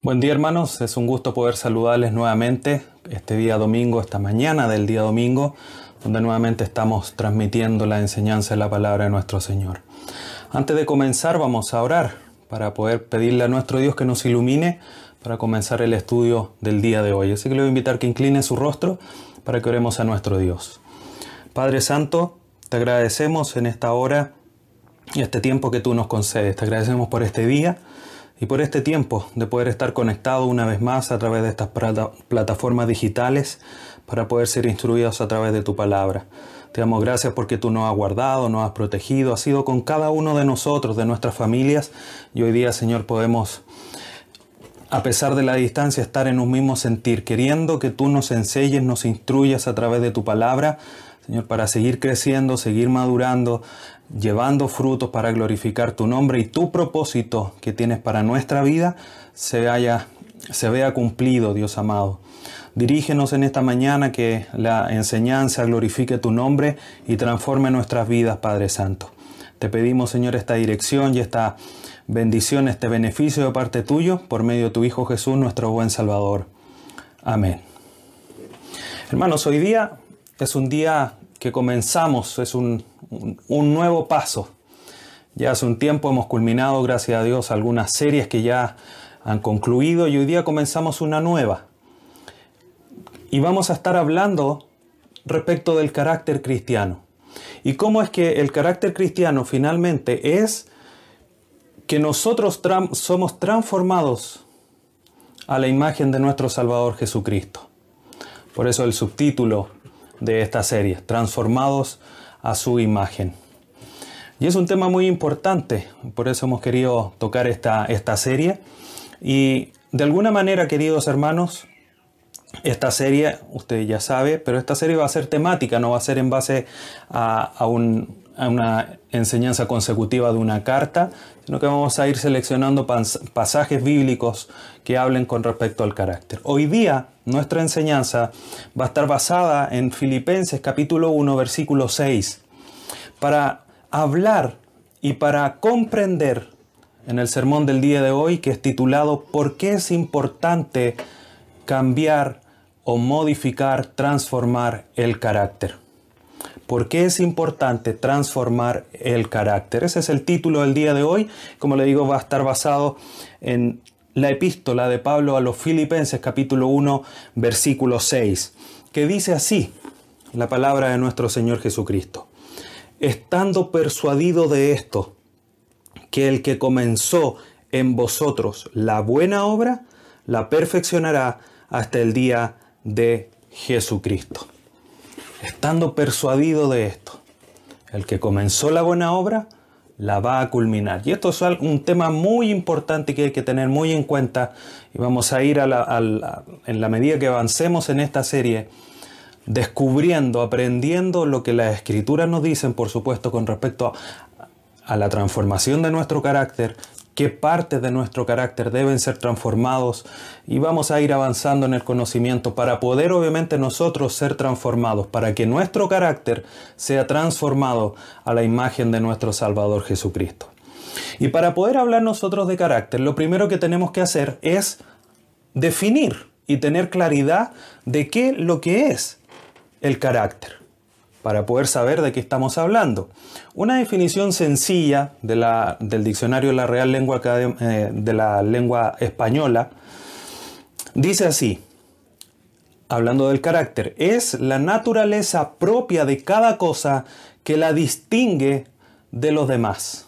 Buen día hermanos, es un gusto poder saludarles nuevamente este día domingo, esta mañana del día domingo, donde nuevamente estamos transmitiendo la enseñanza de la palabra de nuestro Señor. Antes de comenzar vamos a orar para poder pedirle a nuestro Dios que nos ilumine para comenzar el estudio del día de hoy. Así que le voy a invitar que incline su rostro para que oremos a nuestro Dios. Padre Santo, te agradecemos en esta hora y este tiempo que tú nos concedes. Te agradecemos por este día y por este tiempo de poder estar conectado una vez más a través de estas plataformas digitales para poder ser instruidos a través de tu palabra. Te damos gracias porque tú nos has guardado, nos has protegido, has sido con cada uno de nosotros, de nuestras familias y hoy día, Señor, podemos, a pesar de la distancia, estar en un mismo sentir, queriendo que tú nos enseñes, nos instruyas a través de tu palabra, Señor, para seguir creciendo, seguir madurando, llevando frutos para glorificar tu nombre y tu propósito que tienes para nuestra vida se, haya, se vea cumplido, Dios amado. Dirígenos en esta mañana que la enseñanza glorifique tu nombre y transforme nuestras vidas, Padre Santo. Te pedimos, Señor, esta dirección y esta bendición, este beneficio de parte tuyo, por medio de tu Hijo Jesús, nuestro buen Salvador. Amén. Hermanos, hoy día es un día que comenzamos, es un, nuevo paso. Ya hace un tiempo hemos culminado, gracias a Dios, algunas series que ya han concluido y hoy día comenzamos una nueva. Y vamos a estar hablando respecto del carácter cristiano. Y cómo es que el carácter cristiano finalmente es que nosotros somos transformados a la imagen de nuestro Salvador Jesucristo. Por eso el subtítulo de esta serie, transformados a su imagen. Y es un tema muy importante, por eso hemos querido tocar esta, esta serie. Y de alguna manera, queridos hermanos, esta serie, usted ya sabe, pero esta serie va a ser temática, no va a ser en base a, un, a una enseñanza consecutiva de una carta, sino que vamos a ir seleccionando pasajes bíblicos que hablen con respecto al carácter. Hoy día nuestra enseñanza va a estar basada en Filipenses capítulo 1 versículo 6 para hablar y para comprender en el sermón del día de hoy que es titulado ¿Por qué es importante cambiar o modificar, transformar el carácter? ¿Por qué es importante transformar el carácter? Ese es el título del día de hoy. Como le digo, va a estar basado en la epístola de Pablo a los Filipenses capítulo 1 versículo 6, que dice así la palabra de nuestro Señor Jesucristo. Estando persuadido de esto, que el que comenzó en vosotros la buena obra, la perfeccionará hasta el día de Jesucristo estando persuadido de esto. El que comenzó la buena obra, la va a culminar. Y esto es un tema muy importante que hay que tener muy en cuenta y vamos a ir a en la medida que avancemos en esta serie descubriendo, aprendiendo lo que las escrituras nos dicen, por supuesto, con respecto a la transformación de nuestro carácter qué partes de nuestro carácter deben ser transformados y vamos a ir avanzando en el conocimiento para poder obviamente nosotros ser transformados, para que nuestro carácter sea transformado a la imagen de nuestro Salvador Jesucristo. Y para poder hablar nosotros de carácter, lo primero que tenemos que hacer es definir y tener claridad de qué lo que es el carácter para poder saber de qué estamos hablando. Una definición sencilla del diccionario de la Real Lengua, eh, de la Lengua Española dice así, hablando del carácter, es la naturaleza propia de cada cosa que la distingue de los demás.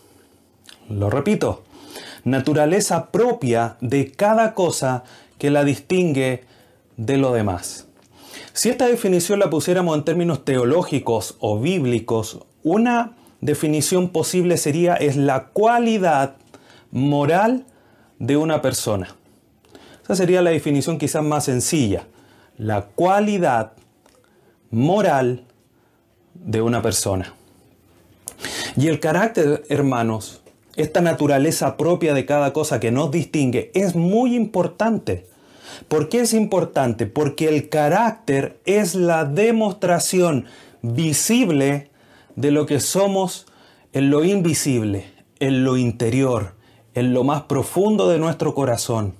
Lo repito, naturaleza propia de cada cosa que la distingue de lo demás. Si esta definición la pusiéramos en términos teológicos o bíblicos, una definición posible sería es la cualidad moral de una persona. Esa sería la definición quizás más sencilla. La cualidad moral de una persona. Y el carácter, hermanos, esta naturaleza propia de cada cosa que nos distingue, es muy importante. ¿Por qué es importante? Porque el carácter es la demostración visible de lo que somos en lo invisible, en lo interior, en lo más profundo de nuestro corazón.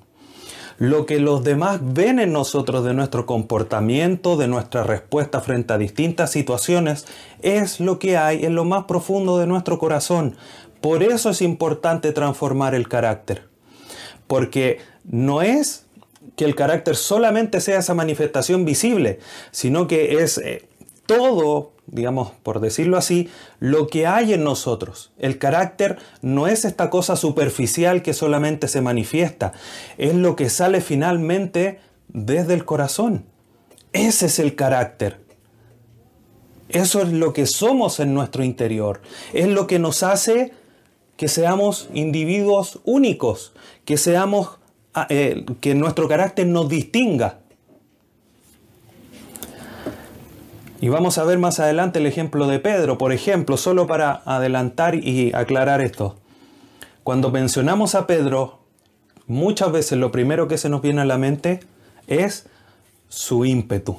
Lo que los demás ven en nosotros de nuestro comportamiento, de nuestra respuesta frente a distintas situaciones, es lo que hay en lo más profundo de nuestro corazón. Por eso es importante transformar el carácter. Porque no es que el carácter solamente sea esa manifestación visible, sino que es eh, todo, digamos, por decirlo así, lo que hay en nosotros. El carácter no es esta cosa superficial que solamente se manifiesta, es lo que sale finalmente desde el corazón. Ese es el carácter. Eso es lo que somos en nuestro interior. Es lo que nos hace que seamos individuos únicos, que seamos eh, que nuestro carácter nos distinga. Y vamos a ver más adelante el ejemplo de Pedro, por ejemplo, solo para adelantar y aclarar esto. Cuando mencionamos a Pedro, muchas veces lo primero que se nos viene a la mente es su ímpetu.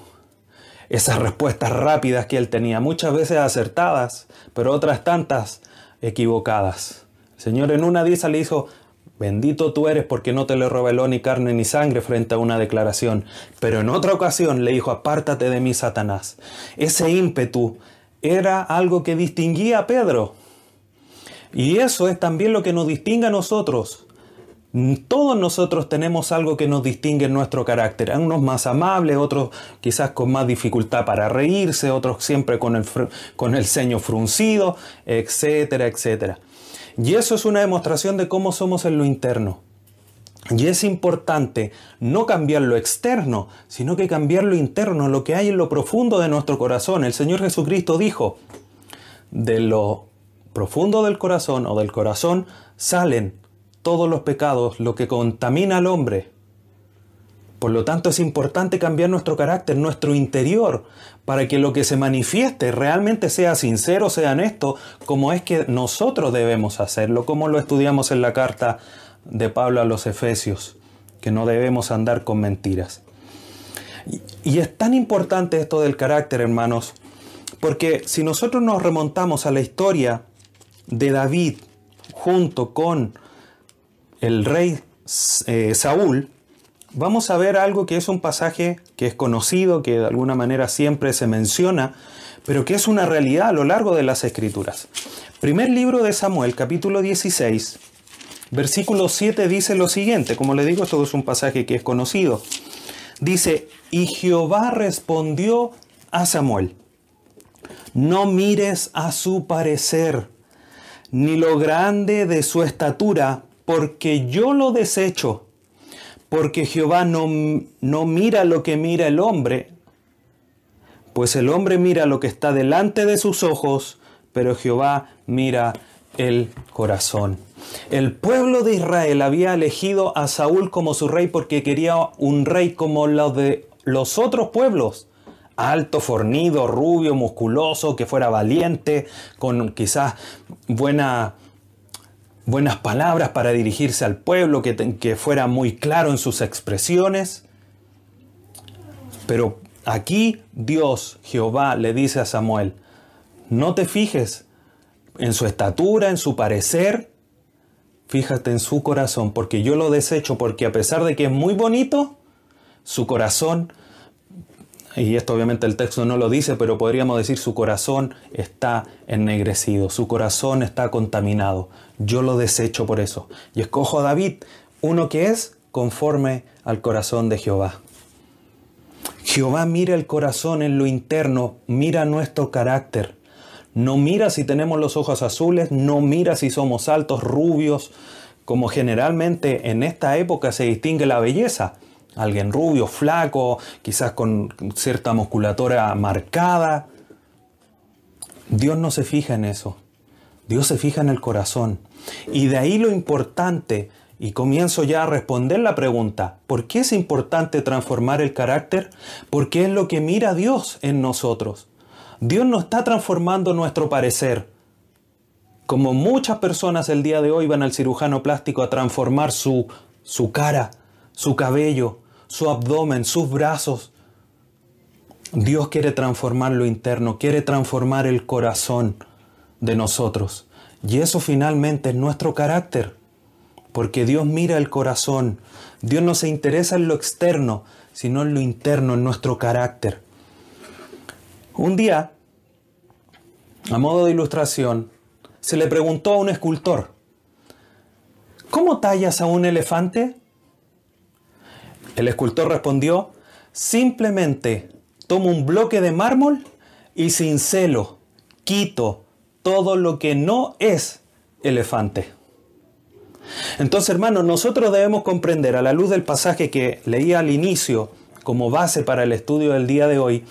Esas respuestas rápidas que él tenía, muchas veces acertadas, pero otras tantas equivocadas. El Señor en una de le dijo, Bendito tú eres porque no te le reveló ni carne ni sangre frente a una declaración. Pero en otra ocasión le dijo, apártate de mí, Satanás. Ese ímpetu era algo que distinguía a Pedro. Y eso es también lo que nos distingue a nosotros. Todos nosotros tenemos algo que nos distingue en nuestro carácter. Unos más amables, otros quizás con más dificultad para reírse, otros siempre con el, con el ceño fruncido, etcétera, etcétera. Y eso es una demostración de cómo somos en lo interno. Y es importante no cambiar lo externo, sino que cambiar lo interno, lo que hay en lo profundo de nuestro corazón. El Señor Jesucristo dijo, de lo profundo del corazón o del corazón salen todos los pecados, lo que contamina al hombre. Por lo tanto, es importante cambiar nuestro carácter, nuestro interior, para que lo que se manifieste realmente sea sincero, sea honesto, como es que nosotros debemos hacerlo, como lo estudiamos en la carta de Pablo a los Efesios, que no debemos andar con mentiras. Y, es tan importante esto del carácter, hermanos, porque si nosotros nos remontamos a la historia de David junto con el rey eh, Saúl, vamos a ver algo que es un pasaje que es conocido, que de alguna manera siempre se menciona, pero que es una realidad a lo largo de las escrituras. Primer libro de Samuel, capítulo 16, versículo 7 dice lo siguiente, como le digo, esto es un pasaje que es conocido. Dice, y Jehová respondió a Samuel, no mires a su parecer, ni lo grande de su estatura, porque yo lo desecho porque Jehová no, no mira lo que mira el hombre, pues el hombre mira lo que está delante de sus ojos, pero Jehová mira el corazón. El pueblo de Israel había elegido a Saúl como su rey porque quería un rey como los de los otros pueblos. Alto, fornido, rubio, musculoso, que fuera valiente, con quizás buena buenas palabras para dirigirse al pueblo, que, que fuera muy claro en sus expresiones. Pero aquí Dios, Jehová, le dice a Samuel, no te fijes en su estatura, en su parecer, fíjate en su corazón, porque yo lo desecho, porque a pesar de que es muy bonito, su corazón y esto obviamente el texto no lo dice, pero podríamos decir su corazón está ennegrecido, su corazón está contaminado. Yo lo desecho por eso. Y escojo a David, uno que es conforme al corazón de Jehová. Jehová mira el corazón en lo interno, mira nuestro carácter. No mira si tenemos los ojos azules, no mira si somos altos, rubios, como generalmente en esta época se distingue la belleza Alguien rubio, flaco, quizás con cierta musculatura marcada. Dios no se fija en eso. Dios se fija en el corazón. Y de ahí lo importante, y comienzo ya a responder la pregunta, ¿por qué es importante transformar el carácter? Porque es lo que mira Dios en nosotros. Dios no está transformando nuestro parecer. Como muchas personas el día de hoy van al cirujano plástico a transformar su, su cara, su cabello, su abdomen, sus brazos. Dios quiere transformar lo interno, quiere transformar el corazón de nosotros. Y eso finalmente es nuestro carácter. porque Dios mira el corazón. Dios no se interesa en lo externo, sino en lo interno, en nuestro carácter. Un día, a modo de ilustración, se le preguntó a un escultor, ¿cómo tallas a un elefante? El escultor respondió, simplemente tomo un bloque de mármol y cincelo, quito todo lo que no es elefante. Entonces, hermanos, nosotros debemos comprender a la luz del pasaje que leía al inicio como base para el estudio del día de hoy,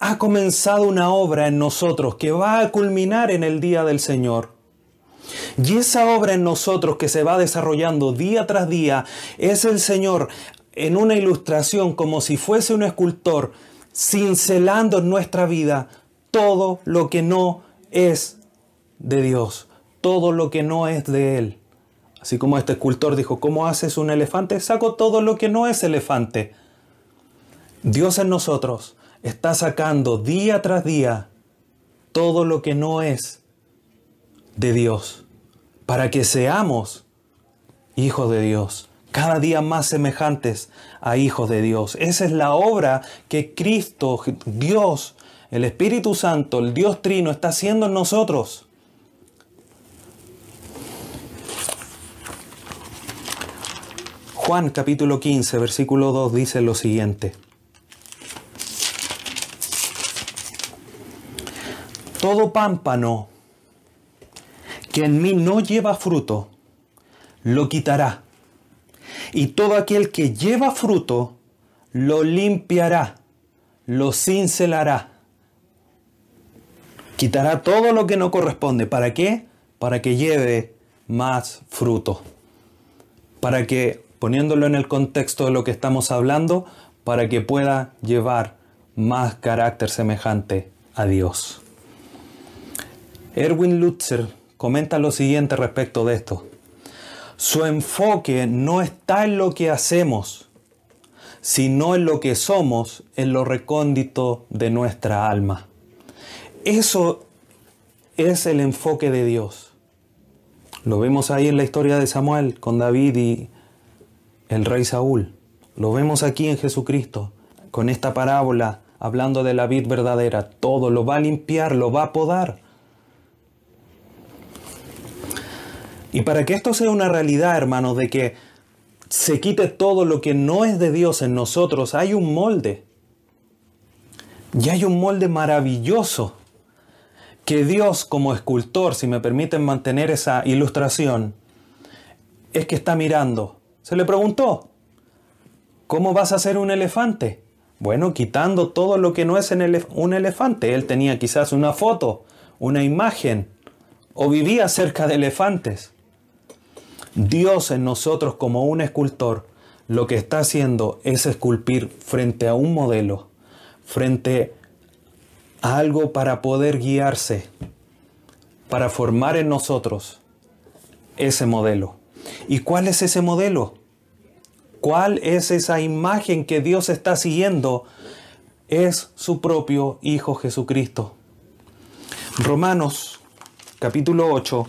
ha comenzado una obra en nosotros que va a culminar en el día del Señor. Y esa obra en nosotros que se va desarrollando día tras día es el Señor en una ilustración como si fuese un escultor cincelando en nuestra vida todo lo que no es de Dios, todo lo que no es de Él. Así como este escultor dijo, ¿cómo haces un elefante? Saco todo lo que no es elefante. Dios en nosotros está sacando día tras día todo lo que no es de Dios, para que seamos hijos de Dios, cada día más semejantes a hijos de Dios. Esa es la obra que Cristo, Dios, el Espíritu Santo, el Dios Trino está haciendo en nosotros. Juan capítulo 15, versículo 2 dice lo siguiente. Todo pámpano que en mí no lleva fruto, lo quitará. Y todo aquel que lleva fruto, lo limpiará, lo cincelará. Quitará todo lo que no corresponde. ¿Para qué? Para que lleve más fruto. Para que, poniéndolo en el contexto de lo que estamos hablando, para que pueda llevar más carácter semejante a Dios. Erwin Lutzer comenta lo siguiente respecto de esto. Su enfoque no está en lo que hacemos, sino en lo que somos, en lo recóndito de nuestra alma. Eso es el enfoque de Dios. Lo vemos ahí en la historia de Samuel con David y el rey Saúl. Lo vemos aquí en Jesucristo, con esta parábola hablando de la vid verdadera. Todo lo va a limpiar, lo va a podar Y para que esto sea una realidad, hermanos, de que se quite todo lo que no es de Dios en nosotros, hay un molde. Y hay un molde maravilloso que Dios como escultor, si me permiten mantener esa ilustración, es que está mirando. Se le preguntó, ¿cómo vas a hacer un elefante? Bueno, quitando todo lo que no es un elefante. Él tenía quizás una foto, una imagen, o vivía cerca de elefantes. Dios en nosotros como un escultor lo que está haciendo es esculpir frente a un modelo, frente a algo para poder guiarse, para formar en nosotros ese modelo. ¿Y cuál es ese modelo? ¿Cuál es esa imagen que Dios está siguiendo? Es su propio Hijo Jesucristo. Romanos capítulo 8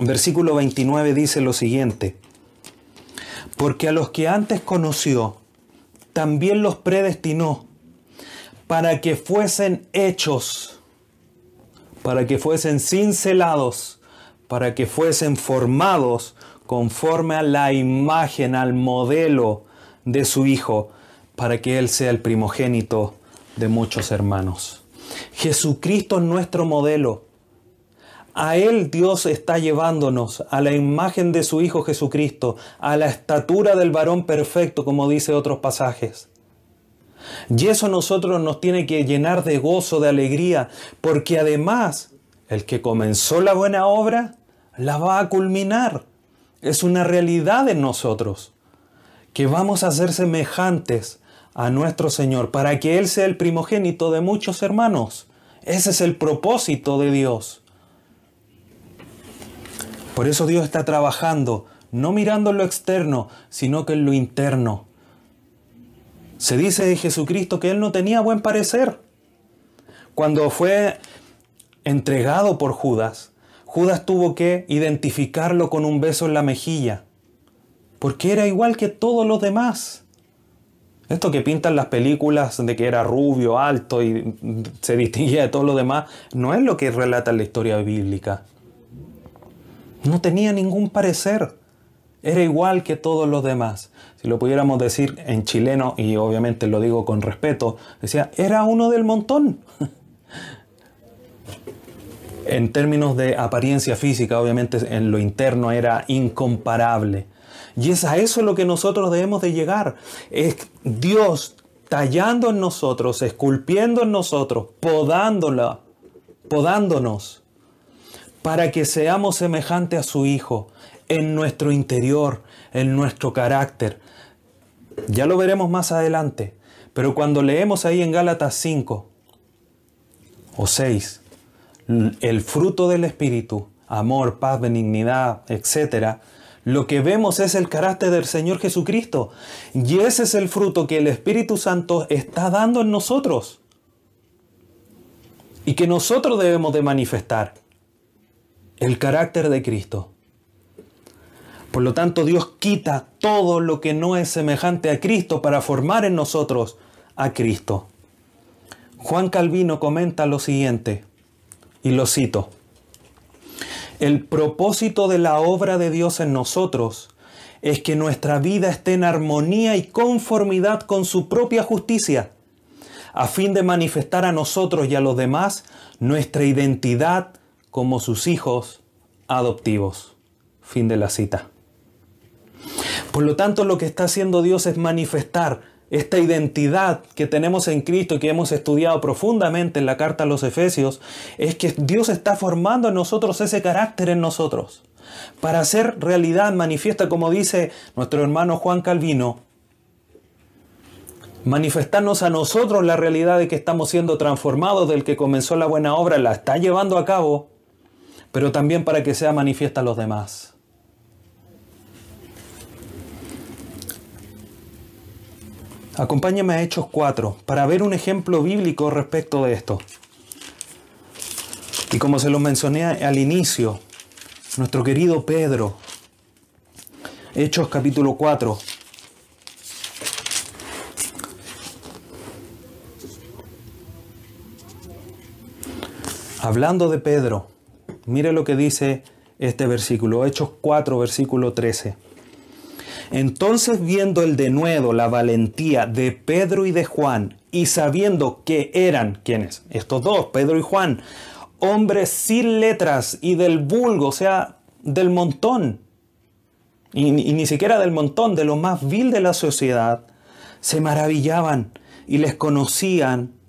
Versículo 29 dice lo siguiente, porque a los que antes conoció, también los predestinó para que fuesen hechos, para que fuesen cincelados, para que fuesen formados conforme a la imagen, al modelo de su Hijo, para que Él sea el primogénito de muchos hermanos. Jesucristo es nuestro modelo. A Él Dios está llevándonos a la imagen de su Hijo Jesucristo, a la estatura del varón perfecto, como dice otros pasajes. Y eso nosotros nos tiene que llenar de gozo, de alegría, porque además el que comenzó la buena obra la va a culminar. Es una realidad en nosotros, que vamos a ser semejantes a nuestro Señor para que Él sea el primogénito de muchos hermanos. Ese es el propósito de Dios. Por eso Dios está trabajando, no mirando en lo externo, sino que en lo interno. Se dice de Jesucristo que Él no tenía buen parecer. Cuando fue entregado por Judas, Judas tuvo que identificarlo con un beso en la mejilla, porque era igual que todos los demás. Esto que pintan las películas de que era rubio, alto y se distinguía de todos los demás, no es lo que relata la historia bíblica. No tenía ningún parecer. Era igual que todos los demás. Si lo pudiéramos decir en chileno, y obviamente lo digo con respeto, decía, era uno del montón. en términos de apariencia física, obviamente en lo interno era incomparable. Y es a eso lo que nosotros debemos de llegar. Es Dios tallando en nosotros, esculpiendo en nosotros, podándola, podándonos, para que seamos semejantes a su Hijo en nuestro interior, en nuestro carácter. Ya lo veremos más adelante, pero cuando leemos ahí en Gálatas 5 o 6, el fruto del Espíritu, amor, paz, benignidad, etcétera, lo que vemos es el carácter del Señor Jesucristo. Y ese es el fruto que el Espíritu Santo está dando en nosotros. Y que nosotros debemos de manifestar. El carácter de Cristo. Por lo tanto, Dios quita todo lo que no es semejante a Cristo para formar en nosotros a Cristo. Juan Calvino comenta lo siguiente, y lo cito. El propósito de la obra de Dios en nosotros es que nuestra vida esté en armonía y conformidad con su propia justicia, a fin de manifestar a nosotros y a los demás nuestra identidad como sus hijos adoptivos. Fin de la cita. Por lo tanto, lo que está haciendo Dios es manifestar esta identidad que tenemos en Cristo que hemos estudiado profundamente en la carta a los Efesios, es que Dios está formando en nosotros ese carácter en nosotros. Para hacer realidad manifiesta, como dice nuestro hermano Juan Calvino, manifestarnos a nosotros la realidad de que estamos siendo transformados, del que comenzó la buena obra, la está llevando a cabo, pero también para que sea manifiesta a los demás. Acompáñame a Hechos 4 para ver un ejemplo bíblico respecto de esto. Y como se lo mencioné al inicio, nuestro querido Pedro, Hechos capítulo 4. Hablando de Pedro, mire lo que dice este versículo, Hechos 4, versículo 13. Entonces viendo el denuedo, la valentía de Pedro y de Juan, y sabiendo que eran, ¿quiénes? Estos dos, Pedro y Juan, hombres sin letras y del vulgo, o sea, del montón, y, y ni siquiera del montón, de lo más vil de la sociedad, se maravillaban y les conocían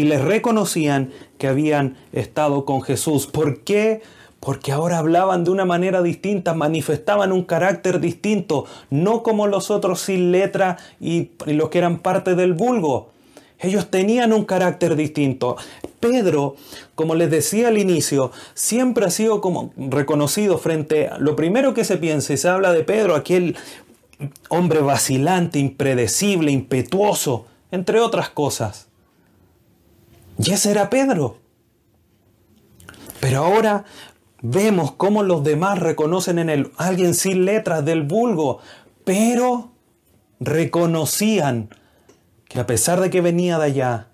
y les reconocían que habían estado con Jesús. ¿Por qué? porque ahora hablaban de una manera distinta, manifestaban un carácter distinto, no como los otros sin letra y, los que eran parte del vulgo. Ellos tenían un carácter distinto. Pedro, como les decía al inicio, siempre ha sido como reconocido frente a lo primero que se piensa y se habla de Pedro, aquel hombre vacilante, impredecible, impetuoso, entre otras cosas. Y ese era Pedro. Pero ahora Vemos cómo los demás reconocen en él alguien sin letras del vulgo, pero reconocían que a pesar de que venía de allá,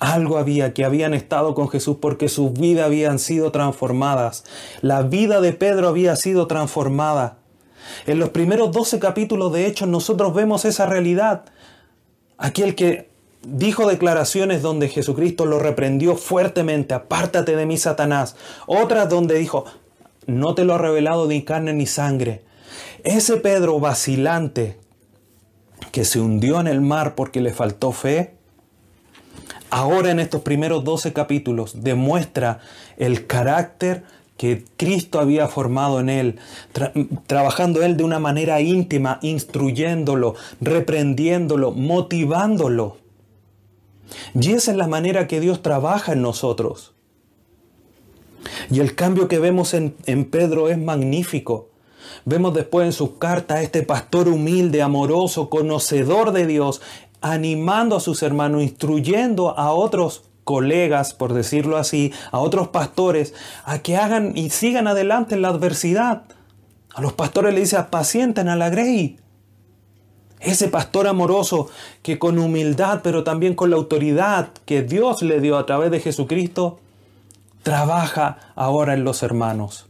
algo había, que habían estado con Jesús porque sus vidas habían sido transformadas. La vida de Pedro había sido transformada. En los primeros 12 capítulos de Hechos nosotros vemos esa realidad. Aquel que dijo declaraciones donde Jesucristo lo reprendió fuertemente, apártate de mí, Satanás. Otras donde dijo, no te lo ha revelado ni carne ni sangre. Ese Pedro vacilante que se hundió en el mar porque le faltó fe, ahora en estos primeros 12 capítulos demuestra el carácter que Cristo había formado en él, trabajando él de una manera íntima, instruyéndolo, reprendiéndolo, motivándolo. Y esa es la manera que Dios trabaja en nosotros. Y el cambio que vemos en, Pedro es magnífico. Vemos después en sus cartas a este pastor humilde, amoroso, conocedor de Dios, animando a sus hermanos, instruyendo a otros colegas, por decirlo así, a otros pastores, a que hagan y sigan adelante en la adversidad. A los pastores le dice, apacienten a la grey. Ese pastor amoroso que con humildad, pero también con la autoridad que Dios le dio a través de Jesucristo, trabaja ahora en los hermanos.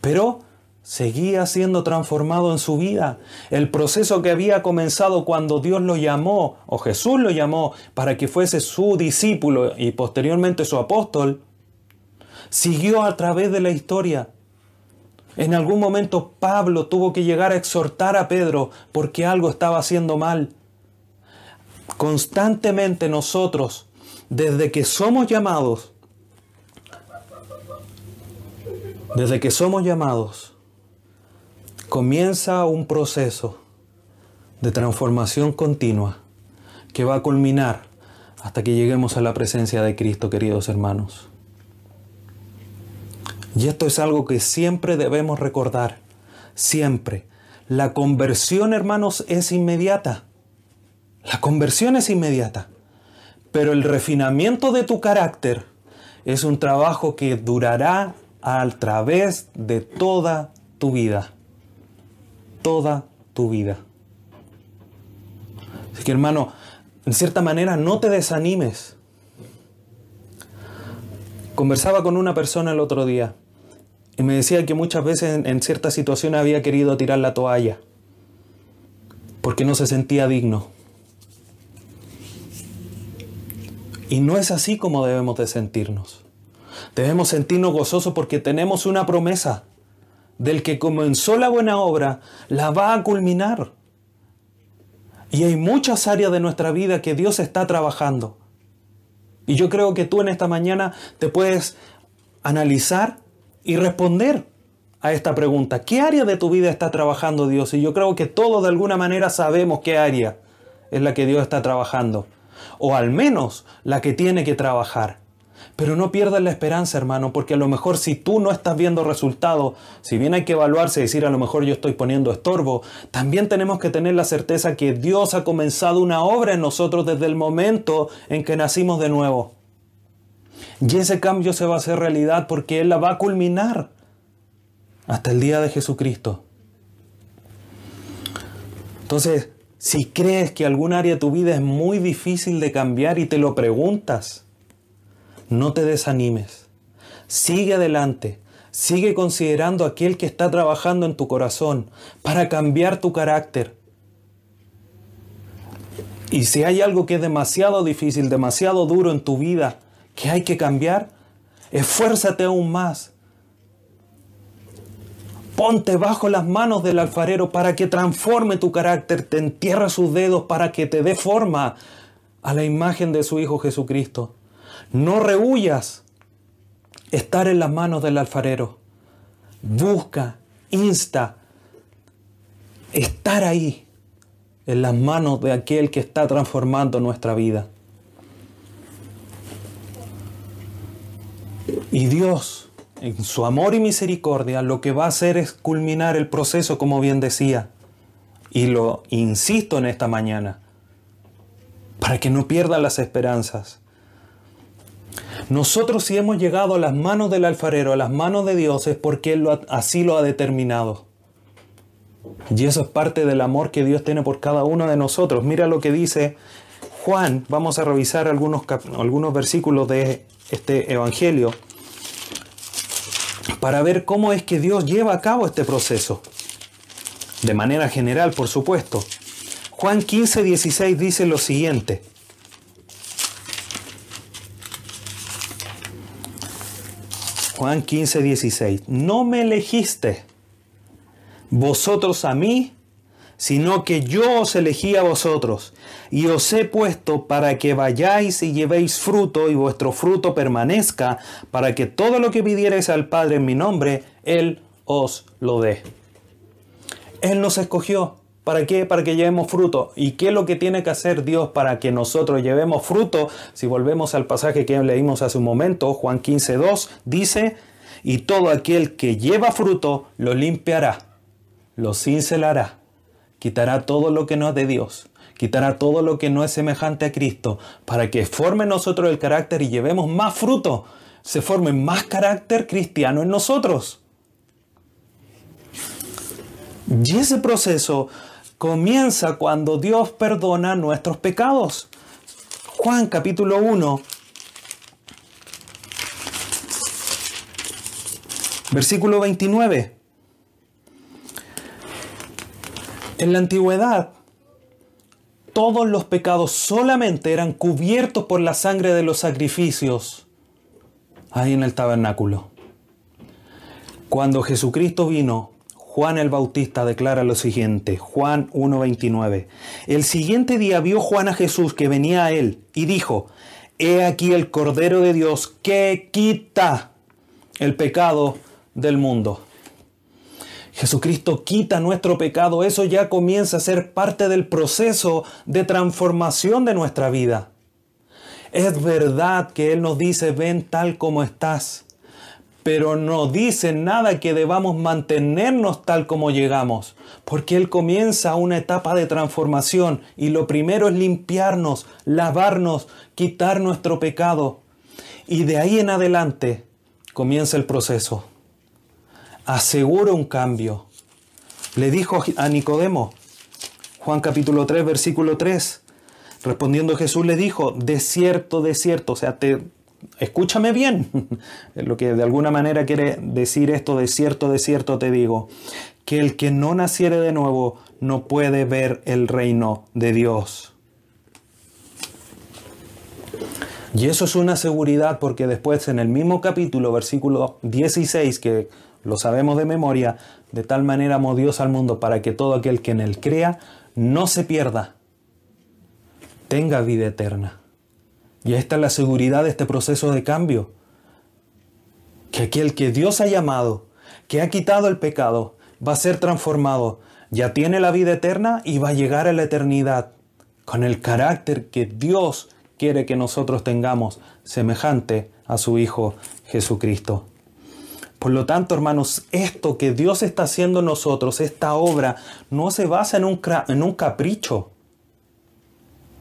Pero seguía siendo transformado en su vida. El proceso que había comenzado cuando Dios lo llamó, o Jesús lo llamó, para que fuese su discípulo y posteriormente su apóstol, siguió a través de la historia. En algún momento Pablo tuvo que llegar a exhortar a Pedro porque algo estaba haciendo mal. Constantemente nosotros, desde que somos llamados, desde que somos llamados, comienza un proceso de transformación continua que va a culminar hasta que lleguemos a la presencia de Cristo, queridos hermanos. Y esto es algo que siempre debemos recordar, siempre. La conversión, hermanos, es inmediata. La conversión es inmediata. Pero el refinamiento de tu carácter es un trabajo que durará a través de toda tu vida. Toda tu vida. Así que hermano, en cierta manera no te desanimes. Conversaba con una persona el otro día y me decía que muchas veces en, ciertas situaciones había querido tirar la toalla porque no se sentía digno. Y no es así como debemos de sentirnos. Debemos sentirnos gozosos porque tenemos una promesa del que comenzó la buena obra, la va a culminar. Y hay muchas áreas de nuestra vida que Dios está trabajando. Y yo creo que tú en esta mañana te puedes analizar y responder a esta pregunta. ¿Qué área de tu vida está trabajando Dios? Y yo creo que todos de alguna manera sabemos qué área es la que Dios está trabajando. O al menos la que tiene que trabajar. Pero no pierdas la esperanza, hermano, porque a lo mejor si tú no estás viendo resultados, si bien hay que evaluarse y decir a lo mejor yo estoy poniendo estorbo, también tenemos que tener la certeza que Dios ha comenzado una obra en nosotros desde el momento en que nacimos de nuevo. Y ese cambio se va a hacer realidad porque Él la va a culminar hasta el día de Jesucristo. Entonces, si crees que algún área de tu vida es muy difícil de cambiar y te lo preguntas, no te desanimes. Sigue adelante. Sigue considerando a aquel que está trabajando en tu corazón para cambiar tu carácter. Y si hay algo que es demasiado difícil, demasiado duro en tu vida, que hay que cambiar, esfuérzate aún más. Ponte bajo las manos del alfarero para que transforme tu carácter, te entierra sus dedos para que te dé forma a la imagen de su Hijo Jesucristo. No rehuyas estar en las manos del alfarero. Busca, insta, estar ahí en las manos de aquel que está transformando nuestra vida. Y Dios, en su amor y misericordia, lo que va a hacer es culminar el proceso, como bien decía. Y lo insisto en esta mañana, para que no pierdan las esperanzas. Nosotros si hemos llegado a las manos del alfarero, a las manos de Dios, es porque Él así lo ha determinado. Y eso es parte del amor que Dios tiene por cada uno de nosotros. Mira lo que dice Juan. Vamos a revisar algunos, algunos versículos de este Evangelio para ver cómo es que Dios lleva a cabo este proceso. De manera general, por supuesto. Juan 15, 16 dice lo siguiente. Juan 15, 16. No me elegiste vosotros a mí, sino que yo os elegí a vosotros y os he puesto para que vayáis y llevéis fruto y vuestro fruto permanezca, para que todo lo que pidierais al Padre en mi nombre, Él os lo dé. Él nos escogió. ¿Para qué? Para que llevemos fruto. ¿Y qué es lo que tiene que hacer Dios para que nosotros llevemos fruto? Si volvemos al pasaje que leímos hace un momento, Juan 15, 2, dice, y todo aquel que lleva fruto lo limpiará, lo cincelará, quitará todo lo que no es de Dios quitará todo lo que no es semejante a Cristo, para que forme nosotros el carácter y llevemos más fruto, se forme más carácter cristiano en nosotros. Y ese proceso comienza cuando Dios perdona nuestros pecados. Juan capítulo 1, versículo 29. En la antigüedad, todos los pecados solamente eran cubiertos por la sangre de los sacrificios ahí en el tabernáculo. Cuando Jesucristo vino, Juan el Bautista declara lo siguiente, Juan 1.29. El siguiente día vio Juan a Jesús que venía a él y dijo, He aquí el Cordero de Dios que quita el pecado del mundo. Jesucristo quita nuestro pecado, eso ya comienza a ser parte del proceso de transformación de nuestra vida. Es verdad que Él nos dice, ven tal como estás pero no dice nada que debamos mantenernos tal como llegamos, porque Él comienza una etapa de transformación y lo primero es limpiarnos, lavarnos, quitar nuestro pecado. Y de ahí en adelante comienza el proceso. Asegura un cambio. Le dijo a Nicodemo, Juan capítulo 3, versículo 3, respondiendo Jesús le dijo, de cierto, de cierto, o sea, te, escúchame bien, lo que de alguna manera quiere decir esto, de cierto, de cierto te digo, que el que no naciere de nuevo no puede ver el reino de Dios. Y eso es una seguridad porque después en el mismo capítulo, versículo 16, que lo sabemos de memoria, de tal manera amó Dios al mundo para que todo aquel que en él crea no se pierda, tenga vida eterna. Y esta es la seguridad de este proceso de cambio. Que aquel que Dios ha llamado, que ha quitado el pecado, va a ser transformado, ya tiene la vida eterna y va a llegar a la eternidad con el carácter que Dios quiere que nosotros tengamos, semejante a su Hijo Jesucristo. Por lo tanto, hermanos, esto que Dios está haciendo en nosotros, esta obra, no se basa en un, capricho.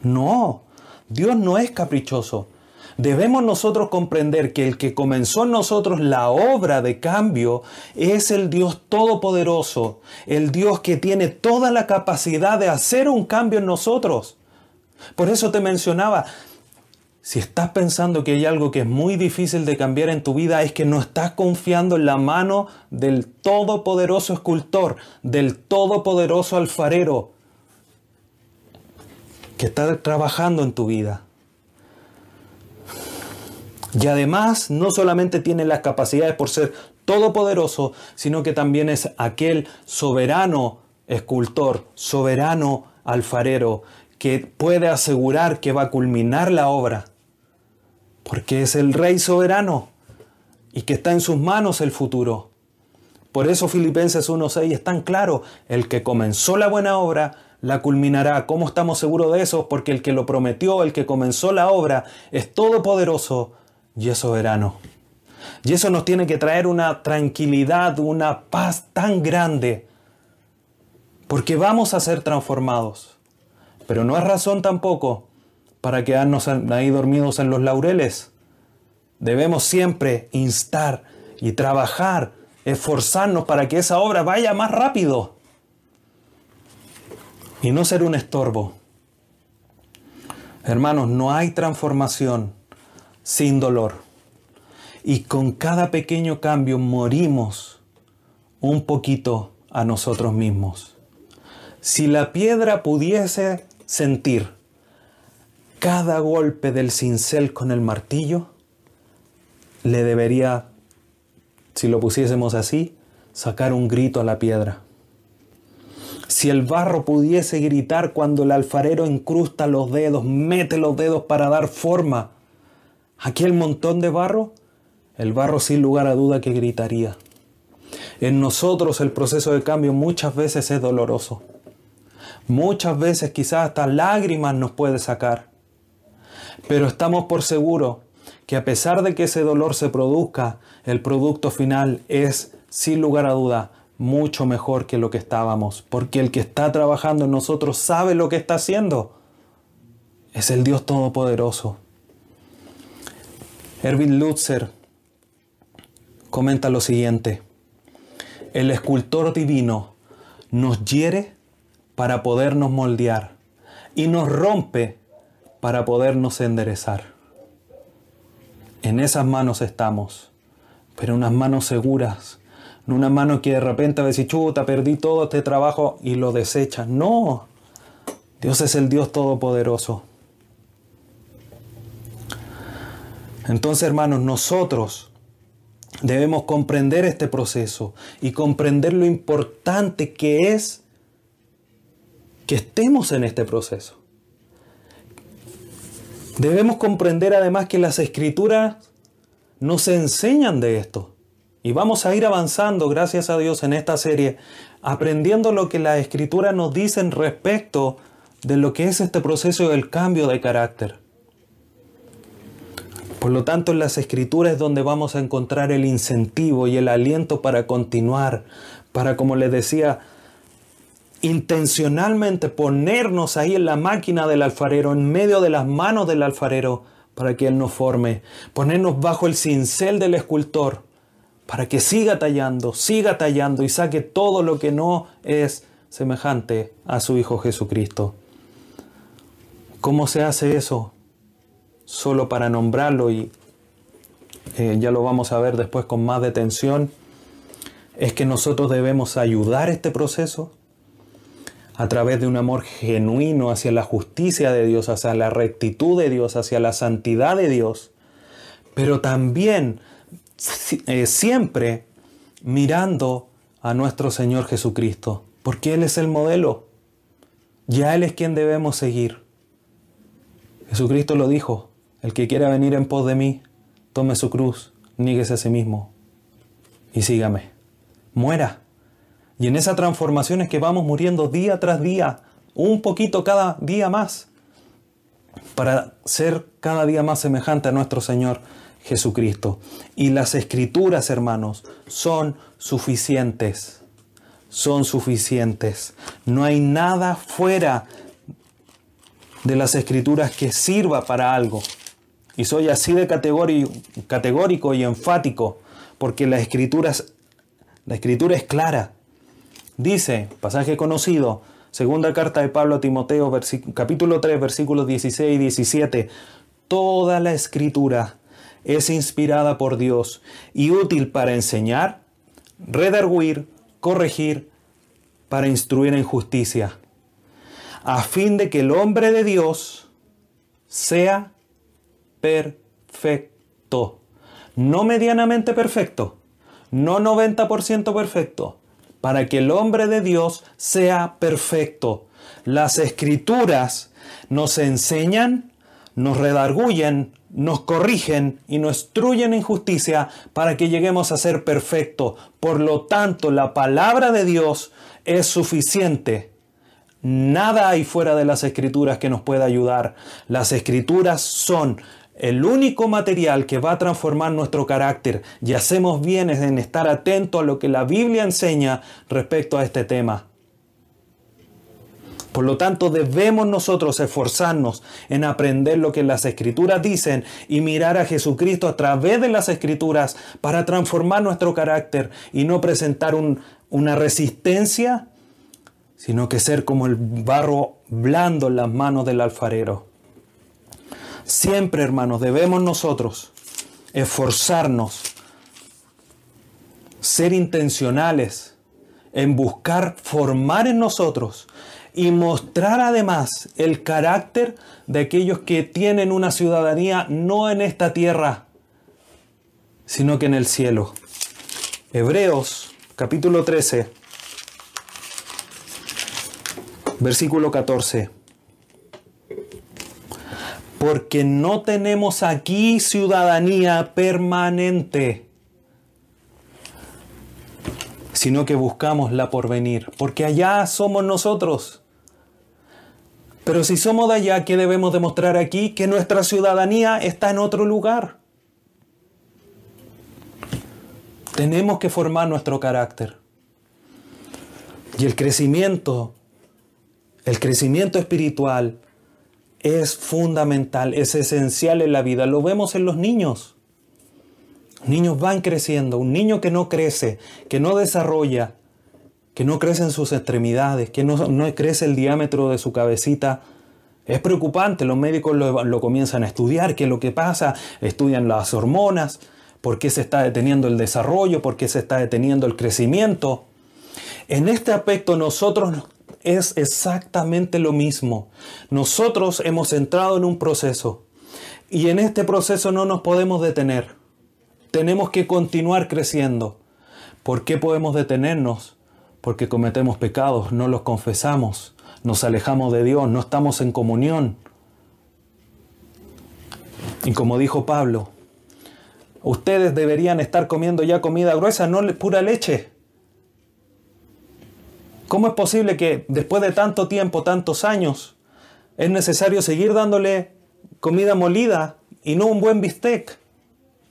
No, Dios no es caprichoso. Debemos nosotros comprender que el que comenzó en nosotros la obra de cambio es el Dios todopoderoso, el Dios que tiene toda la capacidad de hacer un cambio en nosotros. Por eso te mencionaba, si estás pensando que hay algo que es muy difícil de cambiar en tu vida, es que no estás confiando en la mano del todopoderoso escultor, del todopoderoso alfarero, que está trabajando en tu vida. Y además no solamente tiene las capacidades por ser todopoderoso, sino que también es aquel soberano escultor, soberano alfarero, que puede asegurar que va a culminar la obra, porque es el rey soberano y que está en sus manos el futuro. Por eso Filipenses 1.6 es tan claro, el que comenzó la buena obra la culminará. ¿Cómo estamos seguros de eso? Porque el que lo prometió, el que comenzó la obra, es todopoderoso y es soberano. Y eso nos tiene que traer una tranquilidad, una paz tan grande, porque vamos a ser transformados. Pero no es razón tampoco para quedarnos ahí dormidos en los laureles. Debemos siempre instar y trabajar, esforzarnos para que esa obra vaya más rápido y no ser un estorbo. Hermanos, no hay transformación sin dolor. Y con cada pequeño cambio morimos un poquito a nosotros mismos. Si la piedra pudiese sentir cada golpe del cincel con el martillo, le debería, si lo pusiésemos así, sacar un grito a la piedra. Si el barro pudiese gritar cuando el alfarero incrusta los dedos, mete los dedos para dar forma aquel montón de barro, el barro sin lugar a duda que gritaría. En nosotros el proceso de cambio muchas veces es doloroso. Muchas veces quizás hasta lágrimas nos puede sacar. Pero estamos por seguro que a pesar de que ese dolor se produzca, el producto final es, sin lugar a duda, mucho mejor que lo que estábamos, porque el que está trabajando en nosotros sabe lo que está haciendo. Es el Dios Todopoderoso. Erwin Lutzer comenta lo siguiente. El escultor divino nos hiere para podernos moldear y nos rompe para podernos enderezar. En esas manos estamos, pero unas manos seguras, no una mano que de repente va a decir, chuta, perdí todo este trabajo y lo desecha. No, Dios es el Dios Todopoderoso. Entonces, hermanos, nosotros debemos comprender este proceso y comprender lo importante que es que estemos en este proceso. Debemos comprender además que las escrituras nos enseñan de esto. Y vamos a ir avanzando, gracias a Dios, en esta serie, aprendiendo lo que las escrituras nos dicen respecto de lo que es este proceso del cambio de carácter. Por lo tanto, en las escrituras es donde vamos a encontrar el incentivo y el aliento para continuar, para, como les decía, intencionalmente ponernos ahí en la máquina del alfarero, en medio de las manos del alfarero, para que Él nos forme, ponernos bajo el cincel del escultor, para que siga tallando, siga tallando y saque todo lo que no es semejante a su Hijo Jesucristo. ¿Cómo se hace eso? Solo para nombrarlo y eh, ya lo vamos a ver después con más detención, es que nosotros debemos ayudar este proceso, a través de un amor genuino hacia la justicia de Dios, hacia la rectitud de Dios, hacia la santidad de Dios, pero también eh, siempre mirando a nuestro Señor Jesucristo, porque Él es el modelo, ya Él es quien debemos seguir. Jesucristo lo dijo, el que quiera venir en pos de mí, tome su cruz, níguese a sí mismo y sígame. Muera y en esa transformación es que vamos muriendo día tras día, un poquito cada día más, para ser cada día más semejante a nuestro Señor Jesucristo. Y las escrituras, hermanos, son suficientes. Son suficientes. No hay nada fuera de las escrituras que sirva para algo. Y soy así de categórico y enfático, porque la escritura, la escritura es clara. Dice, pasaje conocido, segunda carta de Pablo a Timoteo, capítulo 3, versículos 16 y 17, toda la escritura es inspirada por Dios y útil para enseñar, redarguir, corregir, para instruir en justicia, a fin de que el hombre de Dios sea perfecto. No medianamente perfecto, no 90% perfecto, para que el hombre de Dios sea perfecto. Las escrituras nos enseñan, nos redarguyen, nos corrigen y nos instruyen en justicia para que lleguemos a ser perfectos. Por lo tanto, la palabra de Dios es suficiente. Nada hay fuera de las escrituras que nos pueda ayudar. Las escrituras son el único material que va a transformar nuestro carácter y hacemos bien en estar atento a lo que la Biblia enseña respecto a este tema. Por lo tanto, debemos nosotros esforzarnos en aprender lo que las escrituras dicen y mirar a Jesucristo a través de las escrituras para transformar nuestro carácter y no presentar una resistencia, sino que ser como el barro blando en las manos del alfarero. Siempre, hermanos, debemos nosotros esforzarnos, ser intencionales en buscar formar en nosotros y mostrar además el carácter de aquellos que tienen una ciudadanía no en esta tierra, sino que en el cielo. Hebreos capítulo 13, versículo 14 porque no tenemos aquí ciudadanía permanente, sino que buscamos la porvenir, porque allá somos nosotros. Pero si somos de allá, ¿qué debemos demostrar aquí? Que nuestra ciudadanía está en otro lugar. Tenemos que formar nuestro carácter. Y el crecimiento, el crecimiento espiritual es fundamental, es esencial en la vida. Lo vemos en los niños. Niños van creciendo. Un niño que no crece, que no desarrolla, que no crece en sus extremidades, que no, crece el diámetro de su cabecita, es preocupante. Los médicos lo, lo comienzan a estudiar, qué es lo que pasa, estudian las hormonas, por qué se está deteniendo el desarrollo, por qué se está deteniendo el crecimiento. En este aspecto nosotros es exactamente lo mismo. Nosotros hemos entrado en un proceso y en este proceso no nos podemos detener. Tenemos que continuar creciendo. ¿Por qué podemos detenernos? Porque cometemos pecados, no los confesamos, nos alejamos de Dios, no estamos en comunión. Y como dijo Pablo, ustedes deberían estar comiendo ya comida gruesa, no pura leche. ¿Cómo es posible que después de tanto tiempo, tantos años, es necesario seguir dándole comida molida y no un buen bistec?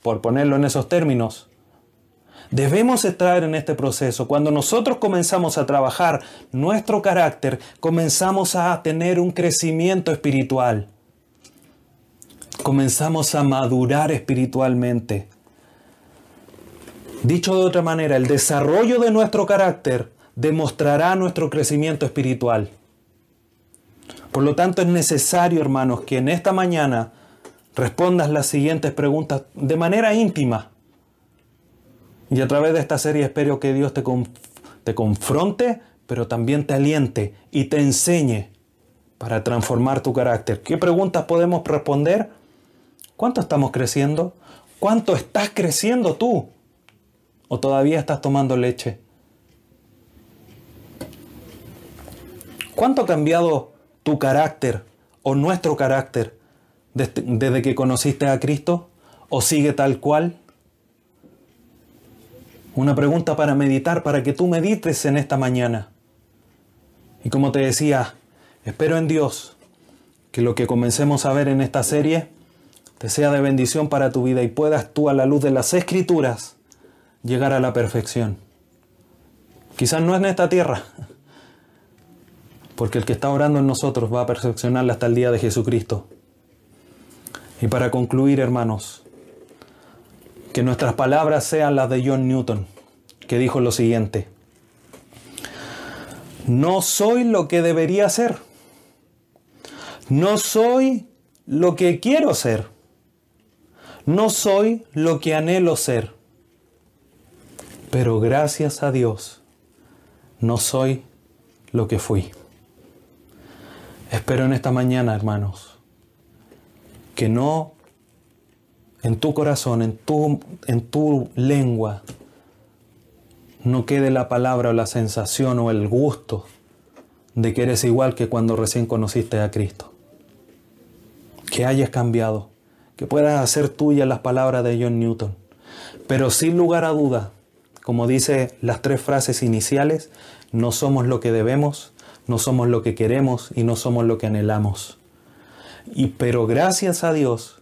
Por ponerlo en esos términos. Debemos estar en este proceso. Cuando nosotros comenzamos a trabajar nuestro carácter, comenzamos a tener un crecimiento espiritual. Comenzamos a madurar espiritualmente. Dicho de otra manera, el desarrollo de nuestro carácter demostrará nuestro crecimiento espiritual. Por lo tanto, es necesario, hermanos, que en esta mañana respondas las siguientes preguntas de manera íntima. Y a través de esta serie espero que Dios te, te confronte, pero también te aliente y te enseñe para transformar tu carácter. ¿Qué preguntas podemos responder? ¿Cuánto estamos creciendo? ¿Cuánto estás creciendo tú? ¿O todavía estás tomando leche? ¿Cuánto ha cambiado tu carácter o nuestro carácter desde, que conociste a Cristo? ¿O sigue tal cual? Una pregunta para meditar, para que tú medites en esta mañana. Y como te decía, espero en Dios que lo que comencemos a ver en esta serie te sea de bendición para tu vida y puedas tú a la luz de las escrituras llegar a la perfección. Quizás no es en esta tierra, porque el que está orando en nosotros va a perfeccionarla hasta el día de Jesucristo. Y para concluir, hermanos, que nuestras palabras sean las de John Newton, que dijo lo siguiente, no soy lo que debería ser, no soy lo que quiero ser, no soy lo que anhelo ser, pero gracias a Dios, no soy lo que fui. Espero en esta mañana, hermanos, que no en tu corazón, en tu, en tu lengua, no quede la palabra o la sensación o el gusto de que eres igual que cuando recién conociste a Cristo. Que hayas cambiado, que puedas hacer tuyas las palabras de John Newton. Pero sin lugar a duda, como dice las tres frases iniciales, no somos lo que debemos, no somos lo que queremos y no somos lo que anhelamos. Y pero gracias a Dios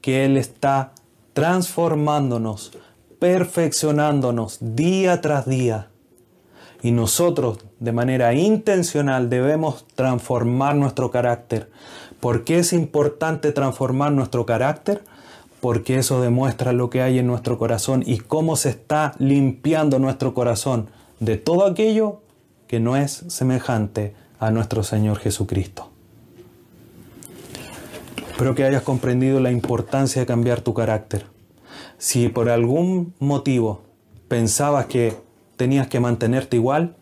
que Él está transformándonos, perfeccionándonos día tras día. Y nosotros de manera intencional debemos transformar nuestro carácter. ¿Por qué es importante transformar nuestro carácter? Porque eso demuestra lo que hay en nuestro corazón y cómo se está limpiando nuestro corazón de todo aquello que no es semejante a nuestro Señor Jesucristo. Espero que hayas comprendido la importancia de cambiar tu carácter. Si por algún motivo pensabas que tenías que mantenerte igual,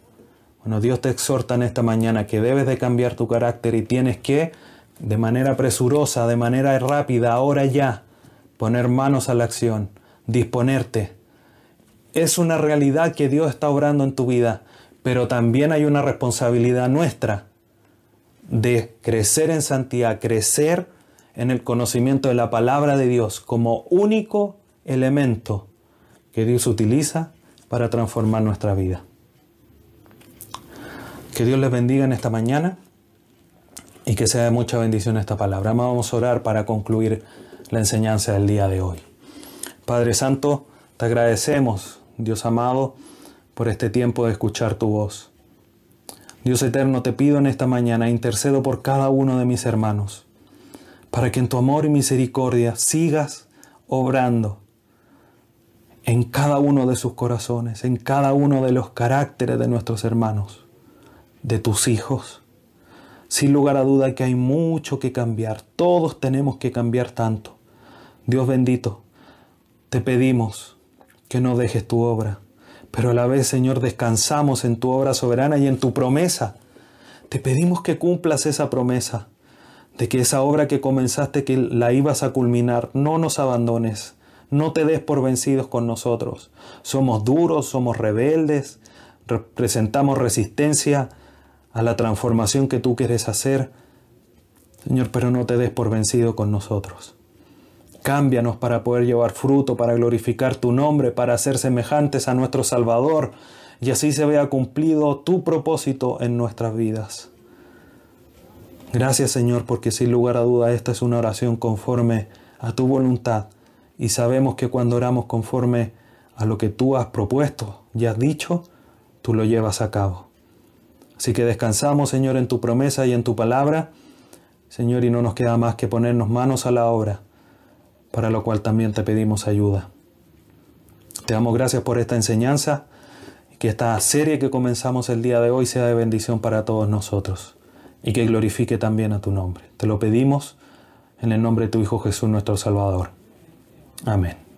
bueno, Dios te exhorta en esta mañana que debes de cambiar tu carácter y tienes que, de manera presurosa, de manera rápida, ahora ya, poner manos a la acción, disponerte. Es una realidad que Dios está obrando en tu vida pero también hay una responsabilidad nuestra de crecer en santidad, crecer en el conocimiento de la palabra de Dios como único elemento que Dios utiliza para transformar nuestra vida. Que Dios les bendiga en esta mañana y que sea de mucha bendición esta palabra. Vamos a orar para concluir la enseñanza del día de hoy. Padre Santo, te agradecemos, Dios amado, por este tiempo de escuchar tu voz. Dios eterno, te pido en esta mañana, intercedo por cada uno de mis hermanos, para que en tu amor y misericordia sigas obrando en cada uno de sus corazones, en cada uno de los caracteres de nuestros hermanos, de tus hijos. Sin lugar a duda que hay mucho que cambiar, todos tenemos que cambiar tanto. Dios bendito, te pedimos que no dejes tu obra, pero a la vez, Señor, descansamos en tu obra soberana y en tu promesa. Te pedimos que cumplas esa promesa, de que esa obra que comenzaste, que la ibas a culminar, no nos abandones, no te des por vencidos con nosotros. Somos duros, somos rebeldes, representamos resistencia a la transformación que tú quieres hacer. Señor, pero no te des por vencido con nosotros. Cámbianos para poder llevar fruto, para glorificar tu nombre, para ser semejantes a nuestro Salvador, y así se vea cumplido tu propósito en nuestras vidas. Gracias Señor, porque sin lugar a duda esta es una oración conforme a tu voluntad, y sabemos que cuando oramos conforme a lo que tú has propuesto y has dicho, tú lo llevas a cabo. Así que descansamos, Señor, en tu promesa y en tu palabra, Señor, y no nos queda más que ponernos manos a la obra para lo cual también te pedimos ayuda. Te damos gracias por esta enseñanza y que esta serie que comenzamos el día de hoy sea de bendición para todos nosotros y que glorifique también a tu nombre. Te lo pedimos en el nombre de tu Hijo Jesús nuestro Salvador. Amén.